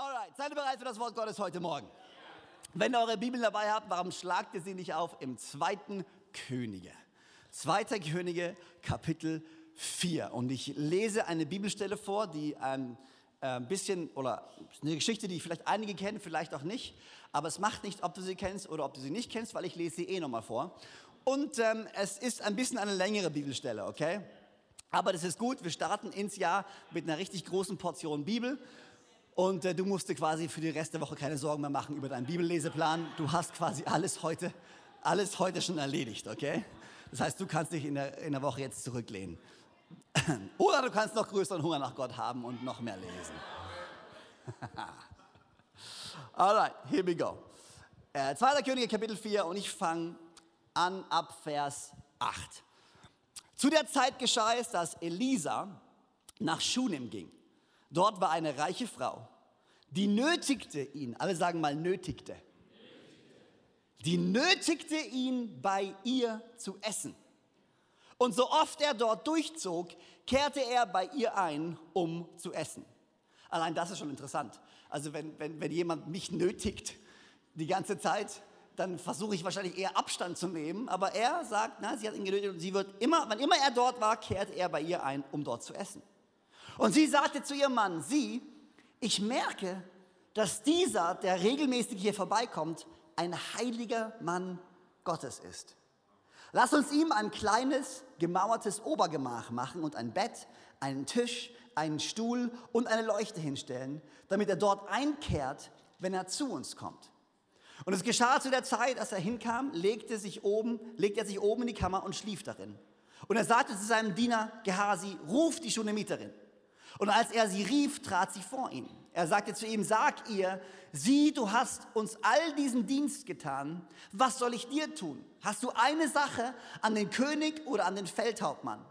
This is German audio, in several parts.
Alright, seid ihr bereit für das Wort Gottes heute Morgen? Wenn ihr eure Bibel dabei habt, warum schlagt ihr sie nicht auf im zweiten Könige? Zweiter Könige, Kapitel 4. Und ich lese eine Bibelstelle vor, die ein äh, bisschen, oder eine Geschichte, die vielleicht einige kennen, vielleicht auch nicht. Aber es macht nicht, ob du sie kennst oder ob du sie nicht kennst, weil ich lese sie eh nochmal vor. Und ähm, es ist ein bisschen eine längere Bibelstelle, okay? Aber das ist gut, wir starten ins Jahr mit einer richtig großen Portion Bibel. Und äh, du musst dir quasi für die Rest der Woche keine Sorgen mehr machen über deinen Bibelleseplan. Du hast quasi alles heute, alles heute schon erledigt, okay? Das heißt, du kannst dich in der, in der Woche jetzt zurücklehnen. Oder du kannst noch größeren Hunger nach Gott haben und noch mehr lesen. Alright, here we go. Äh, 2. Könige Kapitel 4 und ich fange an ab Vers 8. Zu der Zeit geschah es, dass Elisa nach Schunem ging. Dort war eine reiche Frau, die nötigte ihn, alle sagen mal nötigte, die nötigte ihn bei ihr zu essen. Und so oft er dort durchzog, kehrte er bei ihr ein, um zu essen. Allein das ist schon interessant. Also wenn, wenn, wenn jemand mich nötigt die ganze Zeit, dann versuche ich wahrscheinlich eher Abstand zu nehmen. Aber er sagt, na, sie hat ihn genötigt und sie wird immer, wann immer er dort war, kehrte er bei ihr ein, um dort zu essen. Und sie sagte zu ihrem Mann, sie, ich merke, dass dieser, der regelmäßig hier vorbeikommt, ein heiliger Mann Gottes ist. Lass uns ihm ein kleines, gemauertes Obergemach machen und ein Bett, einen Tisch, einen Stuhl und eine Leuchte hinstellen, damit er dort einkehrt, wenn er zu uns kommt. Und es geschah zu der Zeit, als er hinkam, legte, sich oben, legte er sich oben in die Kammer und schlief darin. Und er sagte zu seinem Diener Gehasi, ruf die Schunemiterin. Und als er sie rief, trat sie vor ihn. Er sagte zu ihm, sag ihr, sieh, du hast uns all diesen Dienst getan. Was soll ich dir tun? Hast du eine Sache an den König oder an den Feldhauptmann?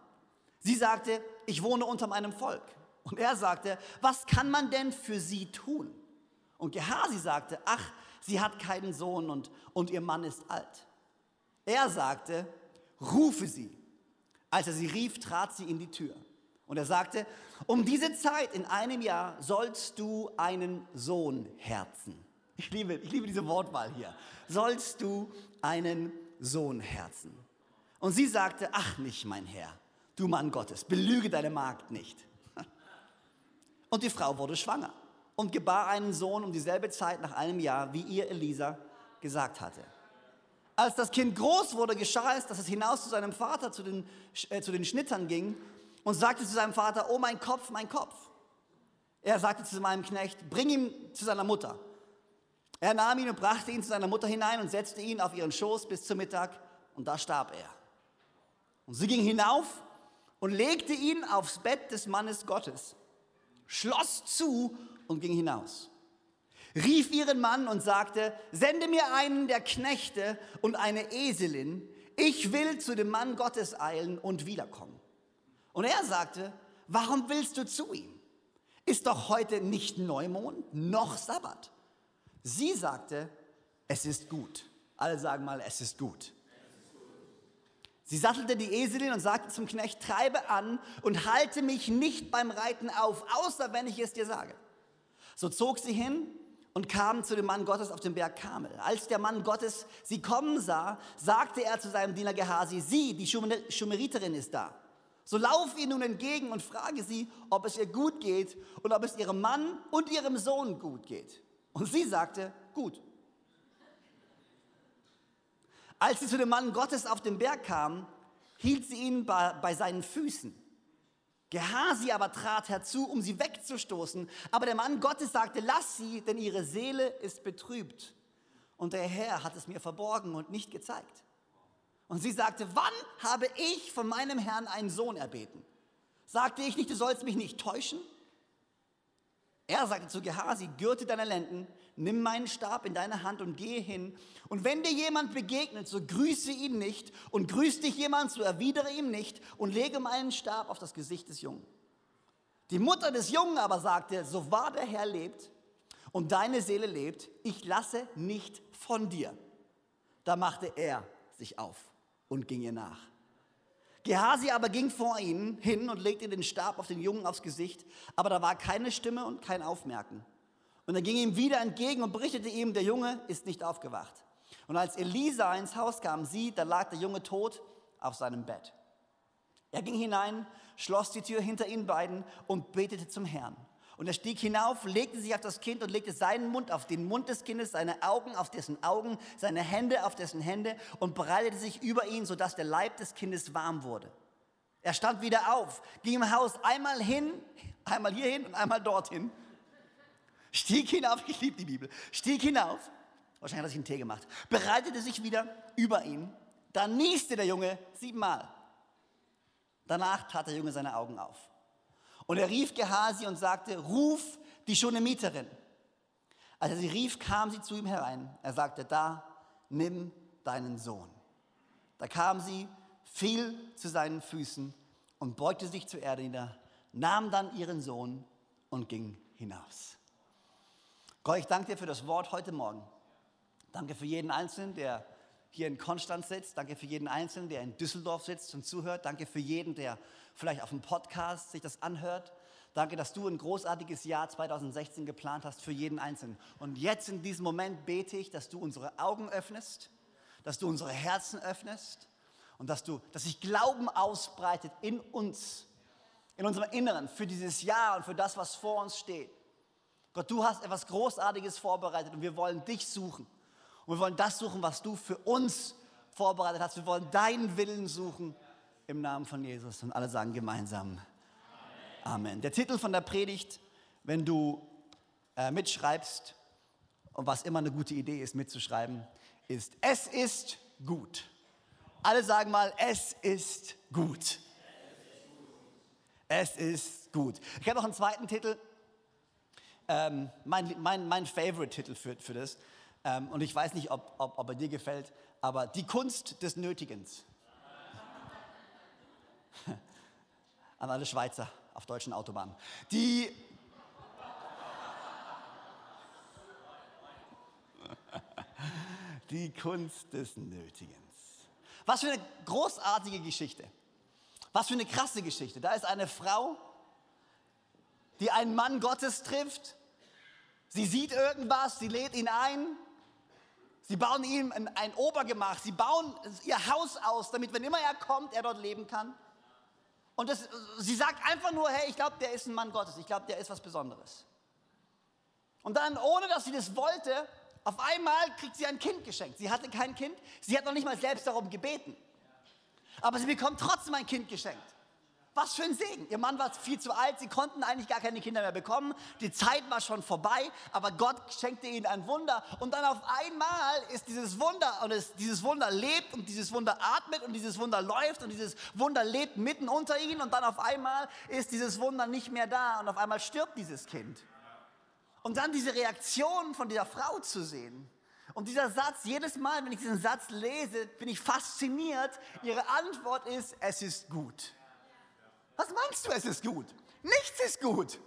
Sie sagte, ich wohne unter meinem Volk. Und er sagte, was kann man denn für sie tun? Und Gehasi sagte, ach, sie hat keinen Sohn und, und ihr Mann ist alt. Er sagte, rufe sie. Als er sie rief, trat sie in die Tür. Und er sagte, um diese Zeit in einem Jahr sollst du einen Sohn herzen. Ich liebe, ich liebe diese Wortwahl hier. Sollst du einen Sohn herzen. Und sie sagte, ach nicht, mein Herr, du Mann Gottes, belüge deine Magd nicht. Und die Frau wurde schwanger und gebar einen Sohn um dieselbe Zeit nach einem Jahr, wie ihr Elisa gesagt hatte. Als das Kind groß wurde, geschah es, dass es hinaus zu seinem Vater, zu den, äh, zu den Schnittern ging und sagte zu seinem Vater, oh mein Kopf, mein Kopf. Er sagte zu meinem Knecht, bring ihn zu seiner Mutter. Er nahm ihn und brachte ihn zu seiner Mutter hinein und setzte ihn auf ihren Schoß bis zum Mittag und da starb er. Und sie ging hinauf und legte ihn aufs Bett des Mannes Gottes, schloss zu und ging hinaus. Rief ihren Mann und sagte, sende mir einen der Knechte und eine Eselin, ich will zu dem Mann Gottes eilen und wiederkommen. Und er sagte, warum willst du zu ihm? Ist doch heute nicht Neumond noch Sabbat. Sie sagte, es ist gut. Alle sagen mal, es ist gut. Sie sattelte die Eselin und sagte zum Knecht, treibe an und halte mich nicht beim Reiten auf, außer wenn ich es dir sage. So zog sie hin und kam zu dem Mann Gottes auf dem Berg Kamel. Als der Mann Gottes sie kommen sah, sagte er zu seinem Diener Gehasi, sie, die Schumeriterin ist da. So lauf ihr nun entgegen und frage sie, ob es ihr gut geht und ob es ihrem Mann und ihrem Sohn gut geht. Und sie sagte, gut. Als sie zu dem Mann Gottes auf den Berg kam, hielt sie ihn bei, bei seinen Füßen. Gehasi aber trat herzu, um sie wegzustoßen. Aber der Mann Gottes sagte, lass sie, denn ihre Seele ist betrübt. Und der Herr hat es mir verborgen und nicht gezeigt. Und sie sagte, wann habe ich von meinem Herrn einen Sohn erbeten? Sagte ich nicht, du sollst mich nicht täuschen? Er sagte zu Gehasi, gürte deine Lenden, nimm meinen Stab in deine Hand und gehe hin. Und wenn dir jemand begegnet, so grüße ihn nicht. Und grüßt dich jemand, so erwidere ihm nicht. Und lege meinen Stab auf das Gesicht des Jungen. Die Mutter des Jungen aber sagte, so wahr der Herr lebt und deine Seele lebt, ich lasse nicht von dir. Da machte er sich auf und ging ihr nach. Gehasi aber ging vor ihnen hin und legte den Stab auf den Jungen aufs Gesicht, aber da war keine Stimme und kein Aufmerken. Und er ging ihm wieder entgegen und berichtete ihm, der Junge ist nicht aufgewacht. Und als Elisa ins Haus kam, sieht, da lag der Junge tot auf seinem Bett. Er ging hinein, schloss die Tür hinter ihnen beiden und betete zum Herrn. Und er stieg hinauf, legte sich auf das Kind und legte seinen Mund auf den Mund des Kindes, seine Augen auf dessen Augen, seine Hände auf dessen Hände und breitete sich über ihn, sodass der Leib des Kindes warm wurde. Er stand wieder auf, ging im Haus einmal hin, einmal hierhin und einmal dorthin, stieg hinauf, ich liebe die Bibel, stieg hinauf, wahrscheinlich hat er sich einen Tee gemacht, bereitete sich wieder über ihn, dann nieste der Junge siebenmal. Danach tat der Junge seine Augen auf. Und er rief Gehasi und sagte, ruf die Schunemiterin. Als er sie rief, kam sie zu ihm herein. Er sagte, da, nimm deinen Sohn. Da kam sie, fiel zu seinen Füßen und beugte sich zur Erde nieder, nahm dann ihren Sohn und ging hinaus. Gott, ich danke dir für das Wort heute Morgen. Danke für jeden Einzelnen, der hier in Konstanz sitzt. Danke für jeden Einzelnen, der in Düsseldorf sitzt und zuhört. Danke für jeden, der vielleicht auf dem Podcast sich das anhört. Danke, dass du ein großartiges Jahr 2016 geplant hast für jeden Einzelnen. Und jetzt in diesem Moment bete ich, dass du unsere Augen öffnest, dass du unsere Herzen öffnest und dass, du, dass sich Glauben ausbreitet in uns, in unserem Inneren für dieses Jahr und für das, was vor uns steht. Gott, du hast etwas Großartiges vorbereitet und wir wollen dich suchen. Und wir wollen das suchen, was du für uns vorbereitet hast. Wir wollen deinen Willen suchen im Namen von Jesus. Und alle sagen gemeinsam Amen. Amen. Der Titel von der Predigt, wenn du äh, mitschreibst, und was immer eine gute Idee ist, mitzuschreiben, ist, es ist gut. Alle sagen mal, es ist gut. Es ist gut. Ich habe noch einen zweiten Titel, ähm, mein, mein, mein Favorite-Titel für, für das. Ähm, und ich weiß nicht, ob, ob, ob er dir gefällt, aber die Kunst des Nötigens. An alle Schweizer auf deutschen Autobahnen. Die Die Kunst des Nötigens. Was für eine großartige Geschichte. Was für eine krasse Geschichte. Da ist eine Frau, die einen Mann Gottes trifft. Sie sieht irgendwas, sie lädt ihn ein Sie bauen ihm ein, Obergemach, sie bauen ihr Haus aus, damit, wenn immer er kommt, er dort leben kann. Und das, sie sagt einfach nur, hey, ich glaube, der ist ein Mann Gottes, ich glaube, der ist was Besonderes. Und dann, ohne dass sie das wollte, auf einmal kriegt sie ein Kind geschenkt. Sie hatte kein Kind, sie hat noch nicht mal selbst darum gebeten. Aber sie bekommt trotzdem ein Kind geschenkt. Was für ein Segen. Ihr Mann war viel zu alt, sie konnten eigentlich gar keine Kinder mehr bekommen. Die Zeit war schon vorbei, aber Gott schenkte ihnen ein Wunder. Und dann auf einmal ist dieses Wunder, und es, dieses Wunder lebt und dieses Wunder atmet und dieses Wunder läuft und dieses Wunder lebt mitten unter ihnen. Und dann auf einmal ist dieses Wunder nicht mehr da und auf einmal stirbt dieses Kind. Und dann diese Reaktion von dieser Frau zu sehen. Und dieser Satz, jedes Mal, wenn ich diesen Satz lese, bin ich fasziniert. Ihre Antwort ist, es ist gut. Was meinst du, es ist gut? Nichts ist gut.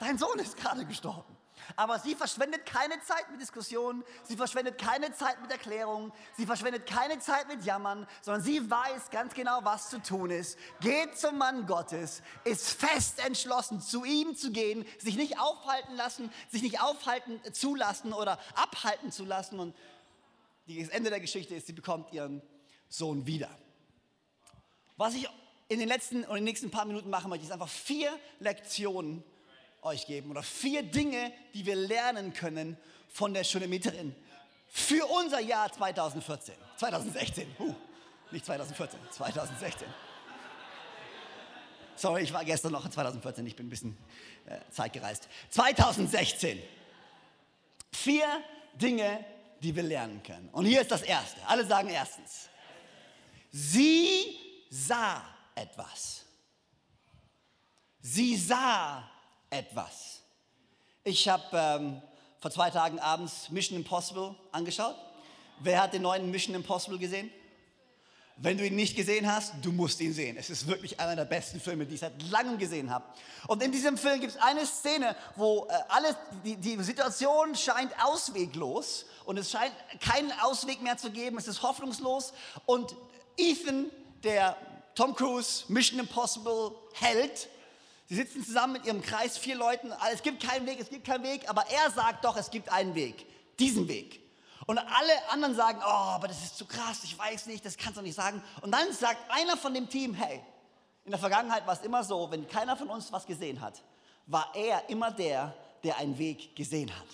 Dein Sohn ist gerade gestorben. Aber sie verschwendet keine Zeit mit Diskussionen, sie verschwendet keine Zeit mit Erklärungen, sie verschwendet keine Zeit mit Jammern, sondern sie weiß ganz genau, was zu tun ist. Geht zum Mann Gottes, ist fest entschlossen, zu ihm zu gehen, sich nicht aufhalten lassen, sich nicht aufhalten zulassen oder abhalten zu lassen. Und das Ende der Geschichte ist, sie bekommt ihren Sohn wieder. Was ich in den letzten und den nächsten paar Minuten machen möchte, ist einfach vier Lektionen euch geben oder vier Dinge, die wir lernen können von der Schunemiterin für unser Jahr 2014, 2016. Huh, nicht 2014, 2016. Sorry, ich war gestern noch in 2014, ich bin ein bisschen äh, zeitgereist. 2016. Vier Dinge, die wir lernen können. Und hier ist das erste. Alle sagen erstens. Sie sah etwas. Sie sah etwas. Ich habe ähm, vor zwei Tagen abends Mission Impossible angeschaut. Wer hat den neuen Mission Impossible gesehen? Wenn du ihn nicht gesehen hast, du musst ihn sehen. Es ist wirklich einer der besten Filme, die ich seit langem gesehen habe. Und in diesem Film gibt es eine Szene, wo äh, alles, die, die Situation scheint ausweglos und es scheint keinen Ausweg mehr zu geben. Es ist hoffnungslos. Und Ethan, der Tom Cruise, Mission Impossible Held. Die sitzen zusammen mit ihrem Kreis, vier Leuten. Es gibt keinen Weg, es gibt keinen Weg, aber er sagt doch, es gibt einen Weg. Diesen Weg. Und alle anderen sagen, oh, aber das ist zu krass, ich weiß nicht, das kannst du nicht sagen. Und dann sagt einer von dem Team, hey, in der Vergangenheit war es immer so, wenn keiner von uns was gesehen hat, war er immer der, der einen Weg gesehen hat.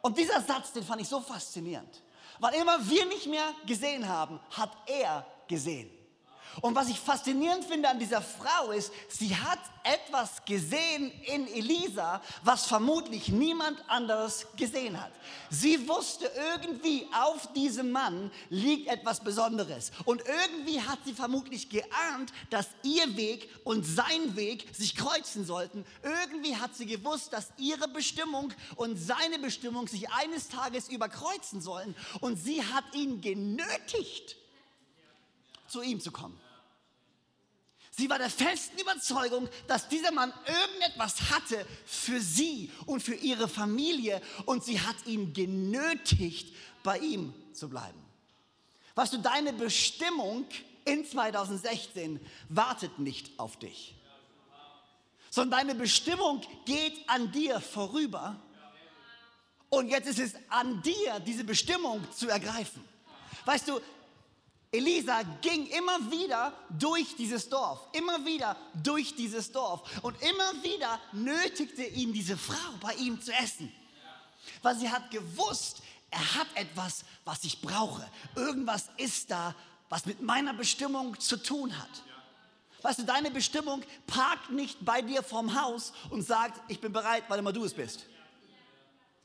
Und dieser Satz, den fand ich so faszinierend. Weil immer wir nicht mehr gesehen haben, hat er gesehen. Und was ich faszinierend finde an dieser Frau ist, sie hat etwas gesehen in Elisa, was vermutlich niemand anderes gesehen hat. Sie wusste irgendwie, auf diesem Mann liegt etwas Besonderes. Und irgendwie hat sie vermutlich geahnt, dass ihr Weg und sein Weg sich kreuzen sollten. Irgendwie hat sie gewusst, dass ihre Bestimmung und seine Bestimmung sich eines Tages überkreuzen sollen. Und sie hat ihn genötigt, zu ihm zu kommen. Sie war der festen Überzeugung, dass dieser Mann irgendetwas hatte für sie und für ihre Familie und sie hat ihn genötigt, bei ihm zu bleiben. Weißt du, deine Bestimmung in 2016 wartet nicht auf dich, sondern deine Bestimmung geht an dir vorüber und jetzt ist es an dir, diese Bestimmung zu ergreifen. Weißt du, Elisa ging immer wieder durch dieses Dorf, immer wieder durch dieses Dorf und immer wieder nötigte ihn diese Frau bei ihm zu essen. Weil sie hat gewusst, er hat etwas, was ich brauche. Irgendwas ist da, was mit meiner Bestimmung zu tun hat. Weißt du, deine Bestimmung parkt nicht bei dir vorm Haus und sagt, ich bin bereit, weil immer du es bist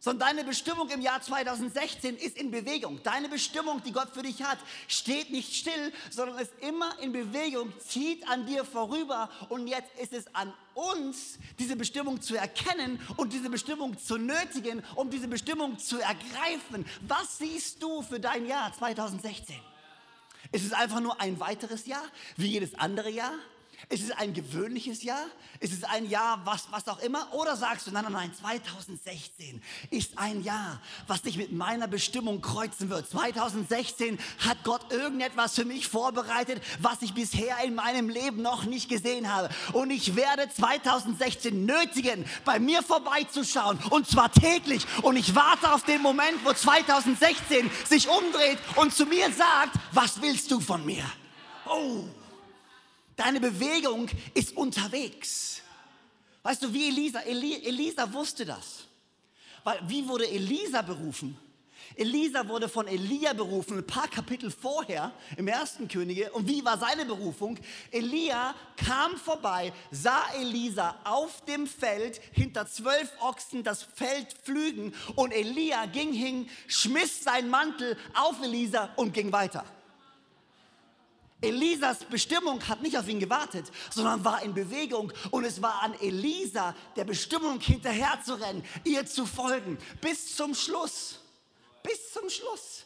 sondern deine Bestimmung im Jahr 2016 ist in Bewegung. Deine Bestimmung, die Gott für dich hat, steht nicht still, sondern ist immer in Bewegung, zieht an dir vorüber und jetzt ist es an uns, diese Bestimmung zu erkennen und diese Bestimmung zu nötigen, um diese Bestimmung zu ergreifen. Was siehst du für dein Jahr 2016? Ist es einfach nur ein weiteres Jahr, wie jedes andere Jahr? Ist es ein gewöhnliches Jahr? Ist es ein Jahr, was, was auch immer? Oder sagst du, nein, nein, nein, 2016 ist ein Jahr, was dich mit meiner Bestimmung kreuzen wird. 2016 hat Gott irgendetwas für mich vorbereitet, was ich bisher in meinem Leben noch nicht gesehen habe. Und ich werde 2016 nötigen, bei mir vorbeizuschauen. Und zwar täglich. Und ich warte auf den Moment, wo 2016 sich umdreht und zu mir sagt, was willst du von mir? Oh. Deine Bewegung ist unterwegs. Weißt du, wie Elisa? Eli, Elisa wusste das. Weil, wie wurde Elisa berufen? Elisa wurde von Elia berufen, ein paar Kapitel vorher im ersten Könige. Und wie war seine Berufung? Elia kam vorbei, sah Elisa auf dem Feld hinter zwölf Ochsen das Feld pflügen und Elia ging hin, schmiss seinen Mantel auf Elisa und ging weiter. Elisas Bestimmung hat nicht auf ihn gewartet, sondern war in Bewegung und es war an Elisa, der Bestimmung hinterher zu rennen, ihr zu folgen, bis zum Schluss. Bis zum Schluss.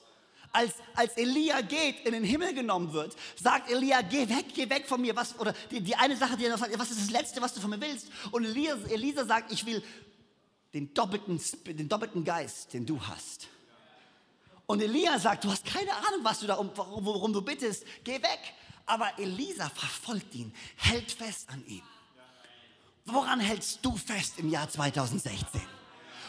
Als, als Elia geht, in den Himmel genommen wird, sagt Elia, geh weg, geh weg von mir. Was, oder die, die eine Sache, die er noch sagt, was ist das Letzte, was du von mir willst? Und Elisa, Elisa sagt, ich will den doppelten, den doppelten Geist, den du hast. Und Elia sagt, du hast keine Ahnung, was du da, worum, du bittest, geh weg. Aber Elisa verfolgt ihn, hält fest an ihm. Woran hältst du fest im Jahr 2016?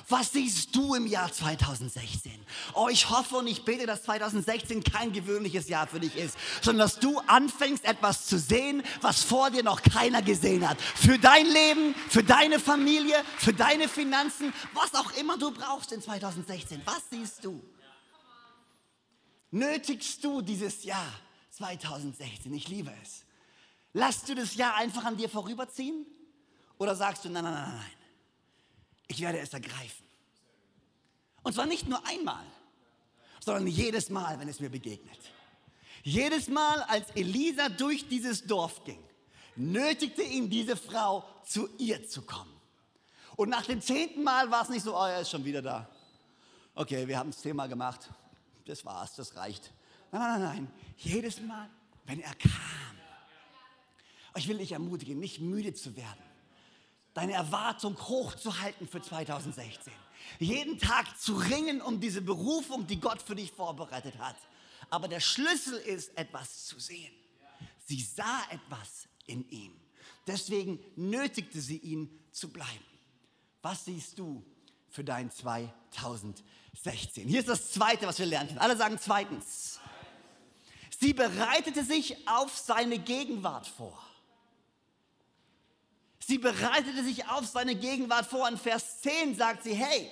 Was siehst du im Jahr 2016? Oh, ich hoffe und ich bete, dass 2016 kein gewöhnliches Jahr für dich ist, sondern dass du anfängst, etwas zu sehen, was vor dir noch keiner gesehen hat. Für dein Leben, für deine Familie, für deine Finanzen, was auch immer du brauchst in 2016. Was siehst du? Nötigst du dieses Jahr 2016? Ich liebe es. Lass du das Jahr einfach an dir vorüberziehen? Oder sagst du, nein, nein, nein, nein, ich werde es ergreifen. Und zwar nicht nur einmal, sondern jedes Mal, wenn es mir begegnet. Jedes Mal, als Elisa durch dieses Dorf ging, nötigte ihn diese Frau, zu ihr zu kommen. Und nach dem zehnten Mal war es nicht so, oh, er ist schon wieder da. Okay, wir haben das Thema gemacht das war's, das reicht. Nein, nein, nein, nein. Jedes Mal, wenn er kam. Ich will dich ermutigen, nicht müde zu werden, deine Erwartung hochzuhalten für 2016. Jeden Tag zu ringen um diese Berufung, die Gott für dich vorbereitet hat. Aber der Schlüssel ist, etwas zu sehen. Sie sah etwas in ihm. Deswegen nötigte sie ihn zu bleiben. Was siehst du für dein 2016? Hier ist das Zweite, was wir lernen. Alle sagen zweitens. Sie bereitete sich auf seine Gegenwart vor. Sie bereitete sich auf seine Gegenwart vor. In Vers 10 sagt sie, hey,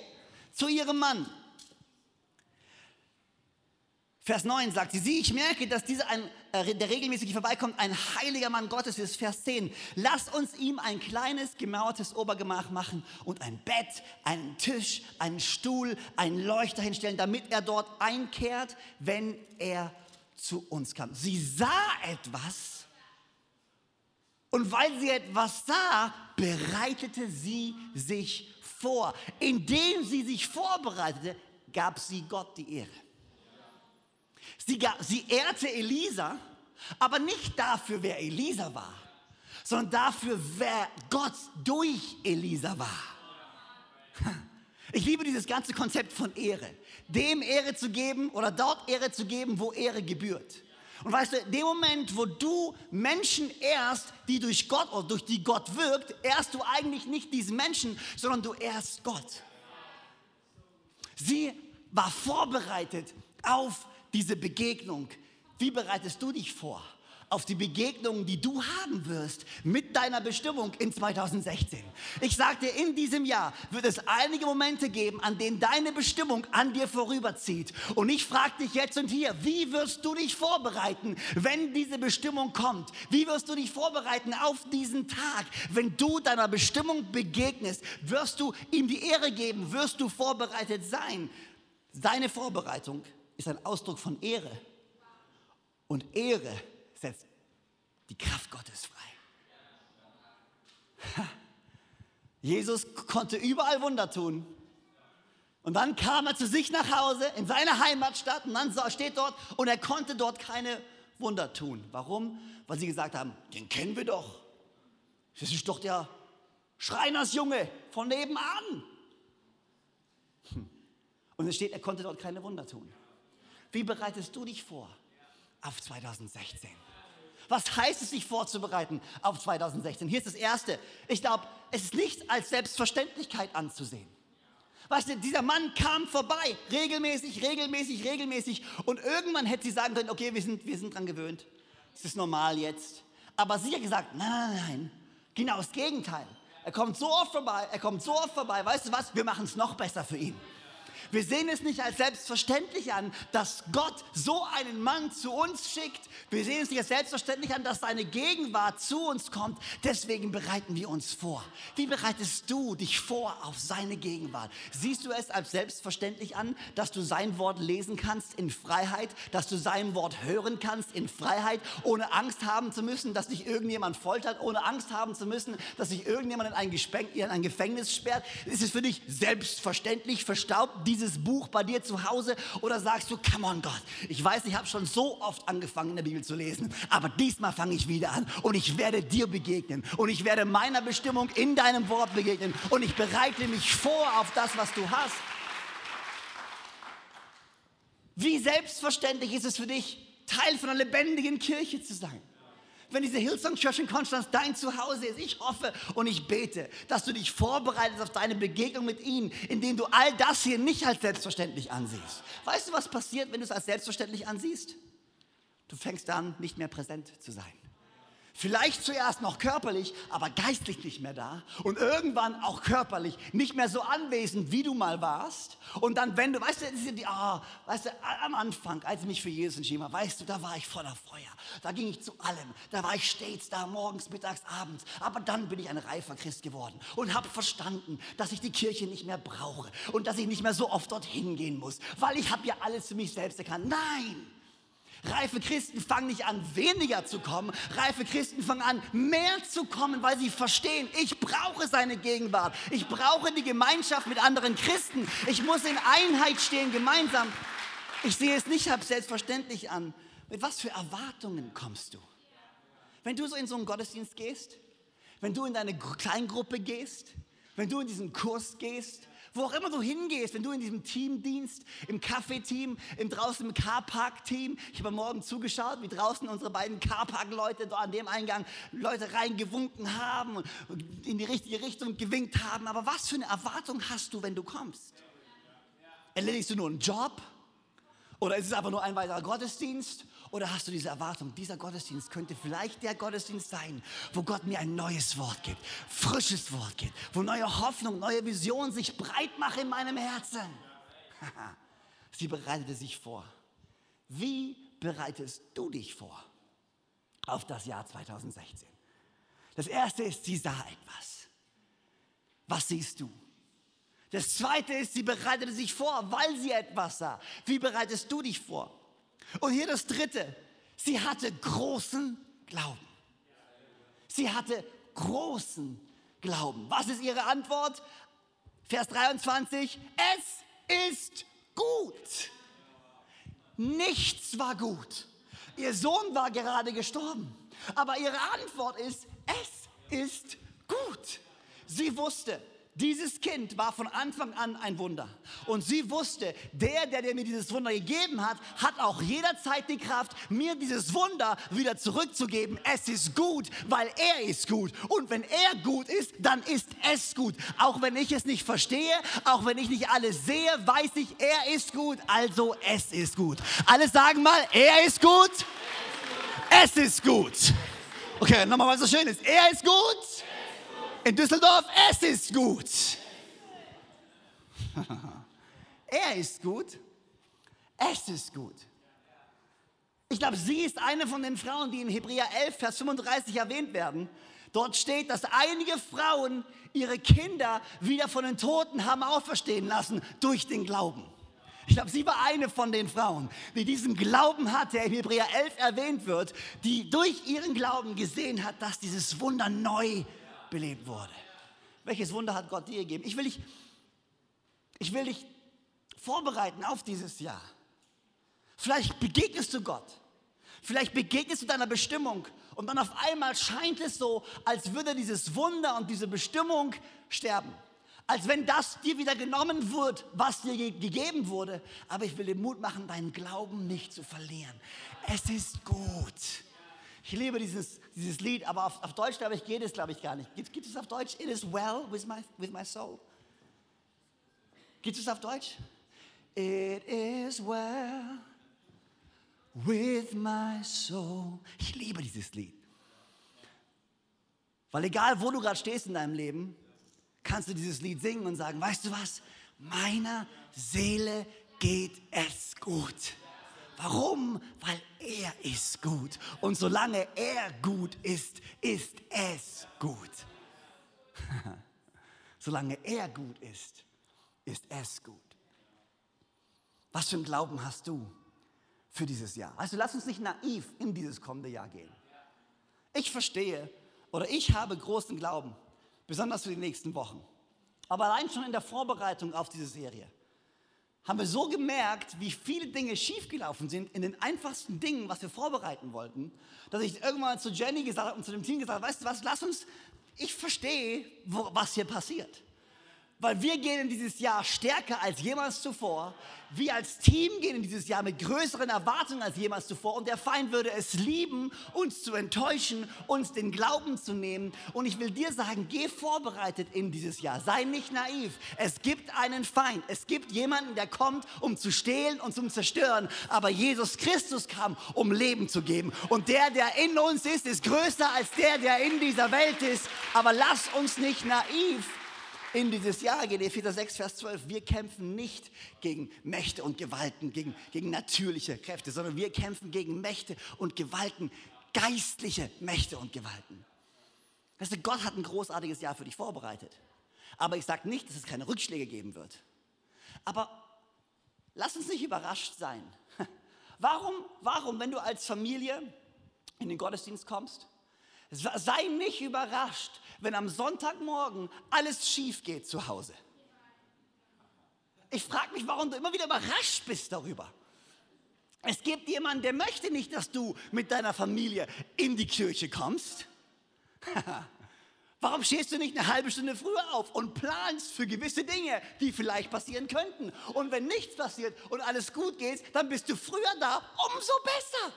zu ihrem Mann. Vers 9 sagt sie, sieh, ich merke, dass dieser, ein, äh, der regelmäßig vorbeikommt, ein heiliger Mann Gottes ist. Vers 10, lass uns ihm ein kleines gemauertes Obergemach machen und ein Bett, einen Tisch, einen Stuhl, einen Leuchter hinstellen, damit er dort einkehrt, wenn er zu uns kam. Sie sah etwas und weil sie etwas sah, bereitete sie sich vor. Indem sie sich vorbereitete, gab sie Gott die Ehre. Sie, sie ehrte Elisa, aber nicht dafür, wer Elisa war, sondern dafür, wer Gott durch Elisa war. Ich liebe dieses ganze Konzept von Ehre. Dem Ehre zu geben oder dort Ehre zu geben, wo Ehre gebührt. Und weißt du, dem Moment, wo du Menschen ehrst, die durch Gott oder durch die Gott wirkt, ehrst du eigentlich nicht diesen Menschen, sondern du ehrst Gott. Sie war vorbereitet auf diese Begegnung. Wie bereitest du dich vor? auf die Begegnungen, die du haben wirst mit deiner Bestimmung in 2016. Ich dir, in diesem Jahr wird es einige Momente geben, an denen deine Bestimmung an dir vorüberzieht. Und ich frage dich jetzt und hier, wie wirst du dich vorbereiten, wenn diese Bestimmung kommt? Wie wirst du dich vorbereiten auf diesen Tag? Wenn du deiner Bestimmung begegnest, wirst du ihm die Ehre geben, wirst du vorbereitet sein. Seine Vorbereitung ist ein Ausdruck von Ehre. Und Ehre setzt die Kraft Gottes frei. Jesus konnte überall Wunder tun. Und dann kam er zu sich nach Hause in seine Heimatstadt und dann steht dort und er konnte dort keine Wunder tun. Warum? Weil sie gesagt haben, den kennen wir doch. Das ist doch der Schreinersjunge von nebenan. Hm. Und es steht, er konnte dort keine Wunder tun. Wie bereitest du dich vor auf 2016? Was heißt es, sich vorzubereiten auf 2016? Hier ist das Erste. Ich glaube, es ist nicht als Selbstverständlichkeit anzusehen. Weißt du, dieser Mann kam vorbei, regelmäßig, regelmäßig, regelmäßig. Und irgendwann hätte sie sagen können, okay, wir sind, wir sind dran gewöhnt. Es ist normal jetzt. Aber sie hat gesagt, nein, nein, nein, genau das Gegenteil. Er kommt so oft vorbei, er kommt so oft vorbei. Weißt du was? Wir machen es noch besser für ihn. Wir sehen es nicht als selbstverständlich an, dass Gott so einen Mann zu uns schickt. Wir sehen es nicht als selbstverständlich an, dass seine Gegenwart zu uns kommt. Deswegen bereiten wir uns vor. Wie bereitest du dich vor auf seine Gegenwart? Siehst du es als selbstverständlich an, dass du sein Wort lesen kannst in Freiheit, dass du sein Wort hören kannst in Freiheit, ohne Angst haben zu müssen, dass dich irgendjemand foltert, ohne Angst haben zu müssen, dass sich irgendjemand in ein, in ein Gefängnis sperrt? Ist es für dich selbstverständlich, verstaubt dieses Buch bei dir zu Hause oder sagst du, come on Gott, ich weiß, ich habe schon so oft angefangen in der Bibel zu lesen, aber diesmal fange ich wieder an und ich werde dir begegnen und ich werde meiner Bestimmung in deinem Wort begegnen und ich bereite mich vor auf das, was du hast. Wie selbstverständlich ist es für dich, Teil von einer lebendigen Kirche zu sein? Wenn diese Hillsong Church in Konstanz dein Zuhause ist. Ich hoffe und ich bete, dass du dich vorbereitest auf deine Begegnung mit ihm, indem du all das hier nicht als selbstverständlich ansiehst. Weißt du, was passiert, wenn du es als selbstverständlich ansiehst? Du fängst an, nicht mehr präsent zu sein. Vielleicht zuerst noch körperlich, aber geistlich nicht mehr da. Und irgendwann auch körperlich nicht mehr so anwesend, wie du mal warst. Und dann, wenn du, weißt du, die, oh, weißt du am Anfang, als ich mich für Jesus entschieden habe, weißt du, da war ich voller Feuer. Da ging ich zu allem. Da war ich stets da, morgens, mittags, abends. Aber dann bin ich ein reifer Christ geworden und habe verstanden, dass ich die Kirche nicht mehr brauche und dass ich nicht mehr so oft dorthin gehen muss, weil ich habe ja alles für mich selbst erkannt. Nein! Reife Christen fangen nicht an, weniger zu kommen. Reife Christen fangen an, mehr zu kommen, weil sie verstehen, ich brauche seine Gegenwart. Ich brauche die Gemeinschaft mit anderen Christen. Ich muss in Einheit stehen, gemeinsam. Ich sehe es nicht selbstverständlich an. Mit was für Erwartungen kommst du? Wenn du so in so einen Gottesdienst gehst, wenn du in deine Kleingruppe gehst, wenn du in diesen Kurs gehst, wo auch immer du hingehst, wenn du in diesem Team dienst, im Kaffeeteam, im draußen im Carpark-Team. Ich habe morgen zugeschaut, wie draußen unsere beiden Carpark-Leute an dem Eingang Leute reingewunken haben und in die richtige Richtung gewinkt haben. Aber was für eine Erwartung hast du, wenn du kommst? Erledigst du nur einen Job? Oder ist es einfach nur ein weiterer Gottesdienst? Oder hast du diese Erwartung, dieser Gottesdienst könnte vielleicht der Gottesdienst sein, wo Gott mir ein neues Wort gibt, frisches Wort gibt, wo neue Hoffnung, neue Vision sich breit macht in meinem Herzen? Sie bereitete sich vor. Wie bereitest du dich vor auf das Jahr 2016? Das erste ist, sie sah etwas. Was siehst du? Das zweite ist, sie bereitete sich vor, weil sie etwas sah. Wie bereitest du dich vor? Und hier das dritte, sie hatte großen Glauben. Sie hatte großen Glauben. Was ist ihre Antwort? Vers 23, es ist gut. Nichts war gut. Ihr Sohn war gerade gestorben. Aber ihre Antwort ist, es ist gut. Sie wusste, dieses Kind war von Anfang an ein Wunder. Und sie wusste, der, der, der mir dieses Wunder gegeben hat, hat auch jederzeit die Kraft, mir dieses Wunder wieder zurückzugeben. Es ist gut, weil er ist gut. Und wenn er gut ist, dann ist es gut. Auch wenn ich es nicht verstehe, auch wenn ich nicht alles sehe, weiß ich, er ist gut. Also es ist gut. Alle sagen mal, er ist gut. Es ist gut. Okay, nochmal, was so schön ist. Er ist gut. In Düsseldorf, es ist gut. er ist gut. Es ist gut. Ich glaube, sie ist eine von den Frauen, die in Hebräer 11, Vers 35 erwähnt werden. Dort steht, dass einige Frauen ihre Kinder wieder von den Toten haben auferstehen lassen durch den Glauben. Ich glaube, sie war eine von den Frauen, die diesen Glauben hat, der in Hebräer 11 erwähnt wird, die durch ihren Glauben gesehen hat, dass dieses Wunder neu belebt wurde. Welches Wunder hat Gott dir gegeben? Ich will dich, ich will dich vorbereiten auf dieses Jahr. Vielleicht begegnest du Gott. Vielleicht begegnest du deiner Bestimmung und dann auf einmal scheint es so, als würde dieses Wunder und diese Bestimmung sterben. Als wenn das dir wieder genommen wird, was dir gegeben wurde. Aber ich will dir Mut machen, deinen Glauben nicht zu verlieren. Es ist gut. Ich liebe dieses, dieses Lied, aber auf, auf Deutsch, glaube ich, geht es, glaube ich, gar nicht. Gibt, gibt es auf Deutsch? It is well with my, with my soul. Gibt es auf Deutsch? It is well with my soul. Ich liebe dieses Lied. Weil egal, wo du gerade stehst in deinem Leben, kannst du dieses Lied singen und sagen, weißt du was? Meiner Seele geht es gut. Warum? Weil er ist gut. Und solange er gut ist, ist es gut. solange er gut ist, ist es gut. Was für einen Glauben hast du für dieses Jahr? Also lass uns nicht naiv in dieses kommende Jahr gehen. Ich verstehe oder ich habe großen Glauben, besonders für die nächsten Wochen. Aber allein schon in der Vorbereitung auf diese Serie haben wir so gemerkt, wie viele Dinge schiefgelaufen sind in den einfachsten Dingen, was wir vorbereiten wollten, dass ich irgendwann zu Jenny gesagt habe und zu dem Team gesagt habe, weißt du was, lass uns, ich verstehe, wo, was hier passiert. Weil wir gehen in dieses Jahr stärker als jemals zuvor. Wir als Team gehen in dieses Jahr mit größeren Erwartungen als jemals zuvor. Und der Feind würde es lieben, uns zu enttäuschen, uns den Glauben zu nehmen. Und ich will dir sagen, geh vorbereitet in dieses Jahr. Sei nicht naiv. Es gibt einen Feind. Es gibt jemanden, der kommt, um zu stehlen und zum Zerstören. Aber Jesus Christus kam, um Leben zu geben. Und der, der in uns ist, ist größer als der, der in dieser Welt ist. Aber lass uns nicht naiv in dieses Jahr geht, Epheser 6, Vers 12, wir kämpfen nicht gegen Mächte und Gewalten, gegen, gegen natürliche Kräfte, sondern wir kämpfen gegen Mächte und Gewalten, geistliche Mächte und Gewalten. Weißt du, Gott hat ein großartiges Jahr für dich vorbereitet. Aber ich sage nicht, dass es keine Rückschläge geben wird. Aber lass uns nicht überrascht sein. Warum, warum, wenn du als Familie in den Gottesdienst kommst, sei nicht überrascht, wenn am Sonntagmorgen alles schief geht zu Hause. Ich frage mich, warum du immer wieder überrascht bist darüber. Es gibt jemanden, der möchte nicht, dass du mit deiner Familie in die Kirche kommst. Warum stehst du nicht eine halbe Stunde früher auf und planst für gewisse Dinge, die vielleicht passieren könnten? Und wenn nichts passiert und alles gut geht, dann bist du früher da, umso besser.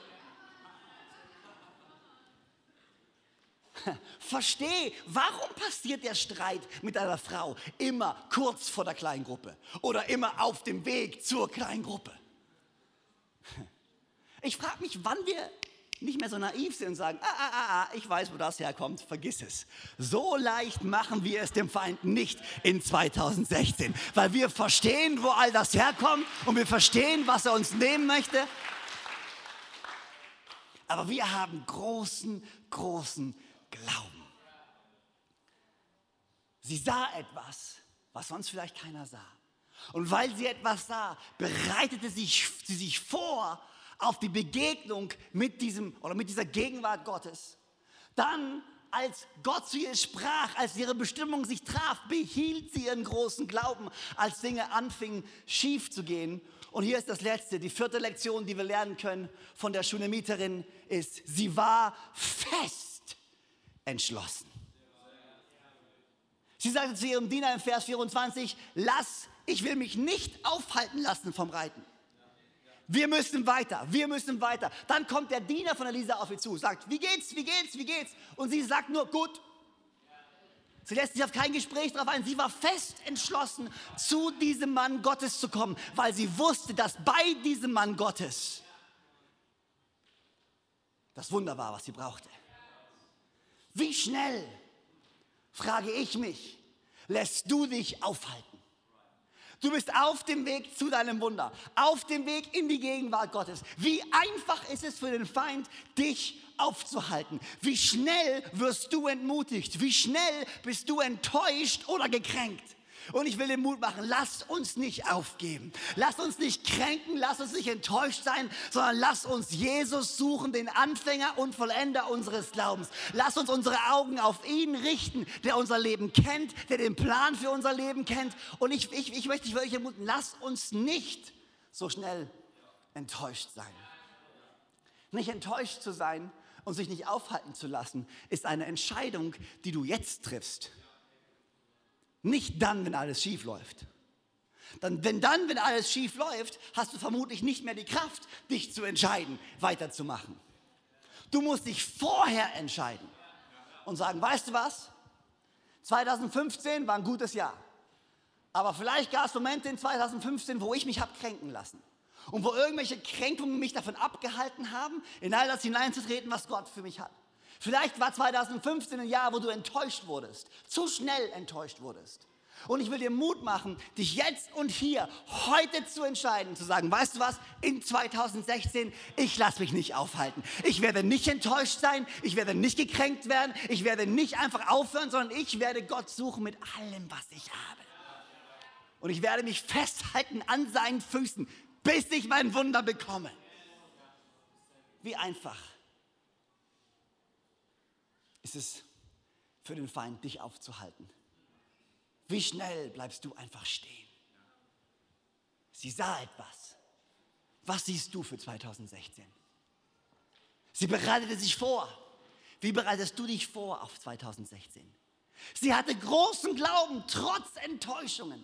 Versteh, warum passiert der Streit mit deiner Frau immer kurz vor der Kleingruppe oder immer auf dem Weg zur Kleingruppe? Ich frage mich, wann wir nicht mehr so naiv sind und sagen, ah, ah, ah, ah, ich weiß, wo das herkommt, vergiss es. So leicht machen wir es dem Feind nicht in 2016, weil wir verstehen, wo all das herkommt und wir verstehen, was er uns nehmen möchte. Aber wir haben großen, großen Glauben. Sie sah etwas, was sonst vielleicht keiner sah. Und weil sie etwas sah, bereitete sie sich vor auf die Begegnung mit diesem oder mit dieser Gegenwart Gottes. Dann, als Gott zu ihr sprach, als ihre Bestimmung sich traf, behielt sie ihren großen Glauben, als Dinge anfingen schief zu gehen. Und hier ist das letzte, die vierte Lektion, die wir lernen können von der Schunemiterin, ist, sie war fest entschlossen. Sie sagte zu ihrem Diener im Vers 24, lass, ich will mich nicht aufhalten lassen vom Reiten. Wir müssen weiter, wir müssen weiter. Dann kommt der Diener von Elisa auf ihr zu, sagt, wie geht's, wie geht's, wie geht's? Und sie sagt nur, gut. Sie lässt sich auf kein Gespräch darauf ein. Sie war fest entschlossen, zu diesem Mann Gottes zu kommen, weil sie wusste, dass bei diesem Mann Gottes das Wunder war, was sie brauchte. Wie schnell, frage ich mich, lässt du dich aufhalten? Du bist auf dem Weg zu deinem Wunder, auf dem Weg in die Gegenwart Gottes. Wie einfach ist es für den Feind, dich aufzuhalten? Wie schnell wirst du entmutigt? Wie schnell bist du enttäuscht oder gekränkt? Und ich will den Mut machen, lasst uns nicht aufgeben. Lasst uns nicht kränken, lasst uns nicht enttäuscht sein, sondern lasst uns Jesus suchen, den Anfänger und Vollender unseres Glaubens. Lasst uns unsere Augen auf ihn richten, der unser Leben kennt, der den Plan für unser Leben kennt. Und ich, ich, ich möchte dich wirklich ermutigen, lasst uns nicht so schnell enttäuscht sein. Nicht enttäuscht zu sein und sich nicht aufhalten zu lassen, ist eine Entscheidung, die du jetzt triffst. Nicht dann, wenn alles schief läuft. Dann, denn dann, wenn alles schief läuft, hast du vermutlich nicht mehr die Kraft, dich zu entscheiden, weiterzumachen. Du musst dich vorher entscheiden und sagen, weißt du was? 2015 war ein gutes Jahr. Aber vielleicht gab es Momente in 2015, wo ich mich habe kränken lassen. Und wo irgendwelche Kränkungen mich davon abgehalten haben, in all das hineinzutreten, was Gott für mich hat. Vielleicht war 2015 ein Jahr, wo du enttäuscht wurdest, zu schnell enttäuscht wurdest. Und ich will dir Mut machen, dich jetzt und hier, heute zu entscheiden, zu sagen, weißt du was, in 2016, ich lasse mich nicht aufhalten. Ich werde nicht enttäuscht sein, ich werde nicht gekränkt werden, ich werde nicht einfach aufhören, sondern ich werde Gott suchen mit allem, was ich habe. Und ich werde mich festhalten an seinen Füßen, bis ich mein Wunder bekomme. Wie einfach ist es für den Feind, dich aufzuhalten. Wie schnell bleibst du einfach stehen? Sie sah etwas. Was siehst du für 2016? Sie bereitete sich vor. Wie bereitest du dich vor auf 2016? Sie hatte großen Glauben trotz Enttäuschungen.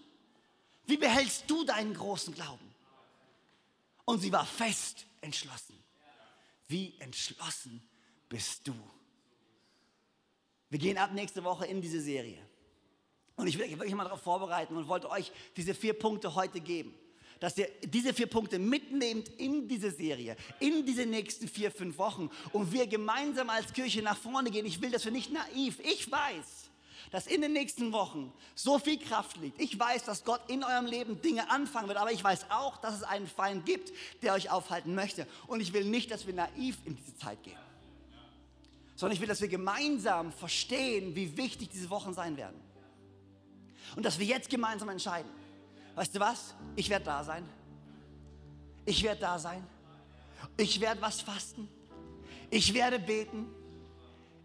Wie behältst du deinen großen Glauben? Und sie war fest entschlossen. Wie entschlossen bist du? Wir gehen ab nächste Woche in diese Serie. Und ich will euch wirklich mal darauf vorbereiten und wollte euch diese vier Punkte heute geben. Dass ihr diese vier Punkte mitnehmt in diese Serie, in diese nächsten vier, fünf Wochen und wir gemeinsam als Kirche nach vorne gehen. Ich will, dass wir nicht naiv, ich weiß, dass in den nächsten Wochen so viel Kraft liegt. Ich weiß, dass Gott in eurem Leben Dinge anfangen wird, aber ich weiß auch, dass es einen Feind gibt, der euch aufhalten möchte. Und ich will nicht, dass wir naiv in diese Zeit gehen sondern ich will, dass wir gemeinsam verstehen, wie wichtig diese Wochen sein werden. Und dass wir jetzt gemeinsam entscheiden. Weißt du was? Ich werde da sein. Ich werde da sein. Ich werde was fasten. Ich werde beten.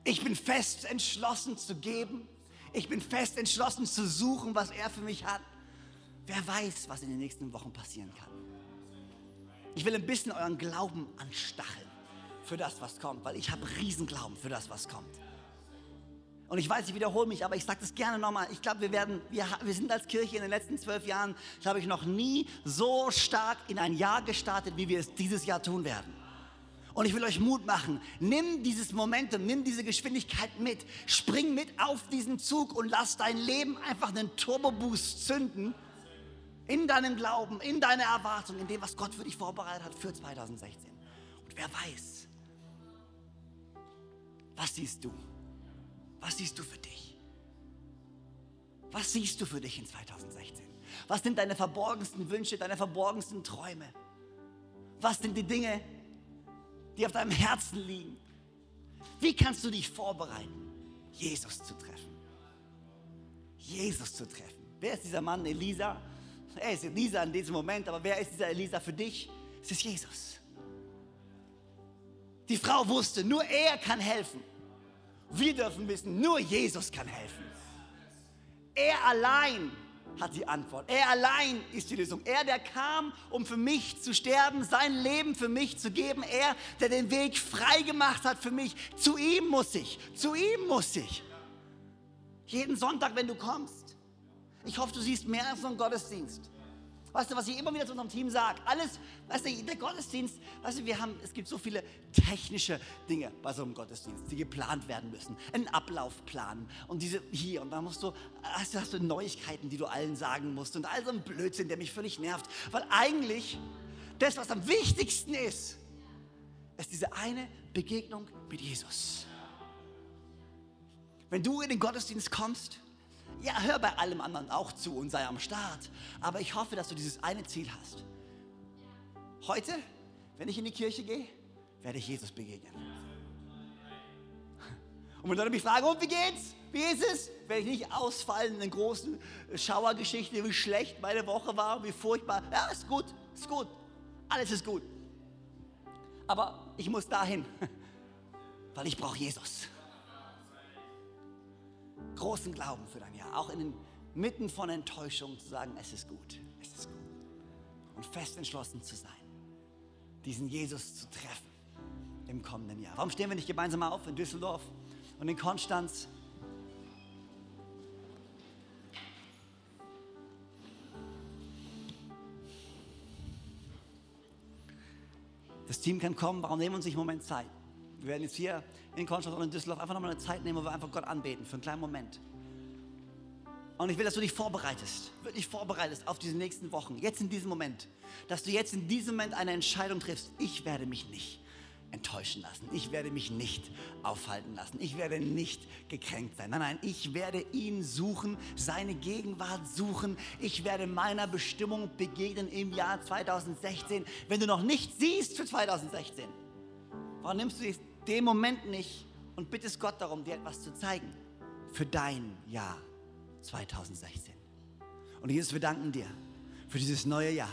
Ich bin fest entschlossen zu geben. Ich bin fest entschlossen zu suchen, was er für mich hat. Wer weiß, was in den nächsten Wochen passieren kann. Ich will ein bisschen euren Glauben anstacheln für das, was kommt, weil ich habe Riesenglauben für das, was kommt. Und ich weiß, ich wiederhole mich, aber ich sage das gerne nochmal. Ich glaube, wir werden, wir, wir sind als Kirche in den letzten zwölf Jahren, glaube ich, noch nie so stark in ein Jahr gestartet, wie wir es dieses Jahr tun werden. Und ich will euch Mut machen. Nimm dieses Momentum, nimm diese Geschwindigkeit mit. Spring mit auf diesen Zug und lass dein Leben einfach einen Turboboost zünden. In deinem Glauben, in deiner Erwartung, in dem, was Gott für dich vorbereitet hat für 2016. Und wer weiß, was siehst du? Was siehst du für dich? Was siehst du für dich in 2016? Was sind deine verborgensten Wünsche, deine verborgensten Träume? Was sind die Dinge, die auf deinem Herzen liegen? Wie kannst du dich vorbereiten, Jesus zu treffen? Jesus zu treffen. Wer ist dieser Mann, Elisa? Er ist Elisa in diesem Moment, aber wer ist dieser Elisa für dich? Es ist Jesus. Die Frau wusste, nur er kann helfen. Wir dürfen wissen, nur Jesus kann helfen. Er allein hat die Antwort. Er allein ist die Lösung. Er, der kam, um für mich zu sterben, sein Leben für mich zu geben. Er, der den Weg frei gemacht hat für mich. Zu ihm muss ich. Zu ihm muss ich. Jeden Sonntag, wenn du kommst. Ich hoffe, du siehst mehr als so einen Gottesdienst. Weißt du, was ich immer wieder zu unserem Team sage? Alles, weißt du, der Gottesdienst, weißt du, wir haben, es gibt so viele technische Dinge bei so einem Gottesdienst, die geplant werden müssen. Einen Ablauf planen und diese hier und dann musst du, hast, hast du Neuigkeiten, die du allen sagen musst und all so ein Blödsinn, der mich völlig nervt. Weil eigentlich das, was am wichtigsten ist, ist diese eine Begegnung mit Jesus. Wenn du in den Gottesdienst kommst, ja, hör bei allem anderen auch zu und sei am Start. Aber ich hoffe, dass du dieses eine Ziel hast. Heute, wenn ich in die Kirche gehe, werde ich Jesus begegnen. Und wenn Leute mich fragen, und wie geht's? Wie ist es? Werde ich nicht ausfallen in einer großen Schauergeschichte, wie schlecht meine Woche war, wie furchtbar. Ja, ist gut, ist gut. Alles ist gut. Aber ich muss dahin, weil ich brauche Jesus großen Glauben für dein Jahr, auch in den Mitten von Enttäuschung zu sagen, es ist gut, es ist gut. Und fest entschlossen zu sein, diesen Jesus zu treffen im kommenden Jahr. Warum stehen wir nicht gemeinsam auf in Düsseldorf und in Konstanz? Das Team kann kommen, warum nehmen wir uns nicht einen Moment Zeit? Wir werden jetzt hier in Konstanz und in Düsseldorf einfach nochmal eine Zeit nehmen, wo wir einfach Gott anbeten, für einen kleinen Moment. Und ich will, dass du dich vorbereitest, wirklich vorbereitest auf diese nächsten Wochen, jetzt in diesem Moment. Dass du jetzt in diesem Moment eine Entscheidung triffst. Ich werde mich nicht enttäuschen lassen. Ich werde mich nicht aufhalten lassen. Ich werde nicht gekränkt sein. Nein, nein, ich werde ihn suchen, seine Gegenwart suchen. Ich werde meiner Bestimmung begegnen im Jahr 2016. Wenn du noch nicht siehst für 2016, warum nimmst du den Moment nicht und bittest Gott darum, dir etwas zu zeigen für dein Jahr 2016. Und Jesus, wir danken dir für dieses neue Jahr.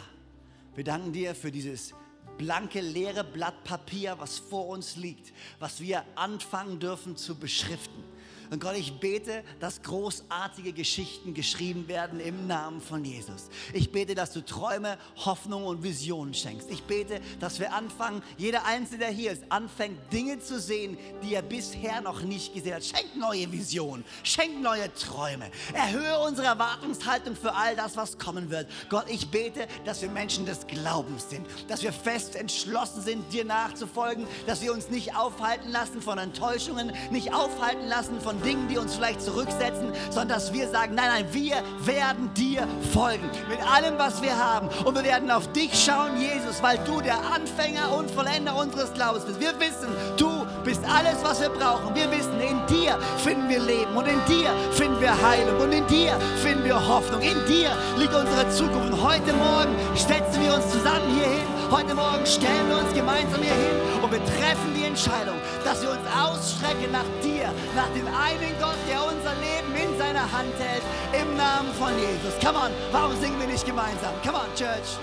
Wir danken dir für dieses blanke, leere Blatt Papier, was vor uns liegt, was wir anfangen dürfen zu beschriften. Und Gott, ich bete, dass großartige Geschichten geschrieben werden im Namen von Jesus. Ich bete, dass du Träume, Hoffnung und Visionen schenkst. Ich bete, dass wir anfangen, jeder Einzelne, der hier ist, anfängt, Dinge zu sehen, die er bisher noch nicht gesehen hat. Schenk neue Visionen, schenk neue Träume. Erhöhe unsere Erwartungshaltung für all das, was kommen wird. Gott, ich bete, dass wir Menschen des Glaubens sind, dass wir fest entschlossen sind, dir nachzufolgen, dass wir uns nicht aufhalten lassen von Enttäuschungen, nicht aufhalten lassen von Dingen, die uns vielleicht zurücksetzen, sondern dass wir sagen, nein, nein, wir werden dir folgen mit allem, was wir haben. Und wir werden auf dich schauen, Jesus, weil du der Anfänger und Vollender unseres Glaubens bist. Wir wissen, du bist alles, was wir brauchen. Wir wissen, in dir finden wir Leben und in dir finden wir Heilung und in dir finden wir Hoffnung. In dir liegt unsere Zukunft. Und heute Morgen setzen wir uns zusammen hier hin. Heute Morgen stellen wir uns gemeinsam hier hin und wir treffen die Entscheidung, dass wir uns ausstrecken nach dir, nach dem einen Gott, der unser Leben in seiner Hand hält, im Namen von Jesus. Come on, warum singen wir nicht gemeinsam? Come on, Church.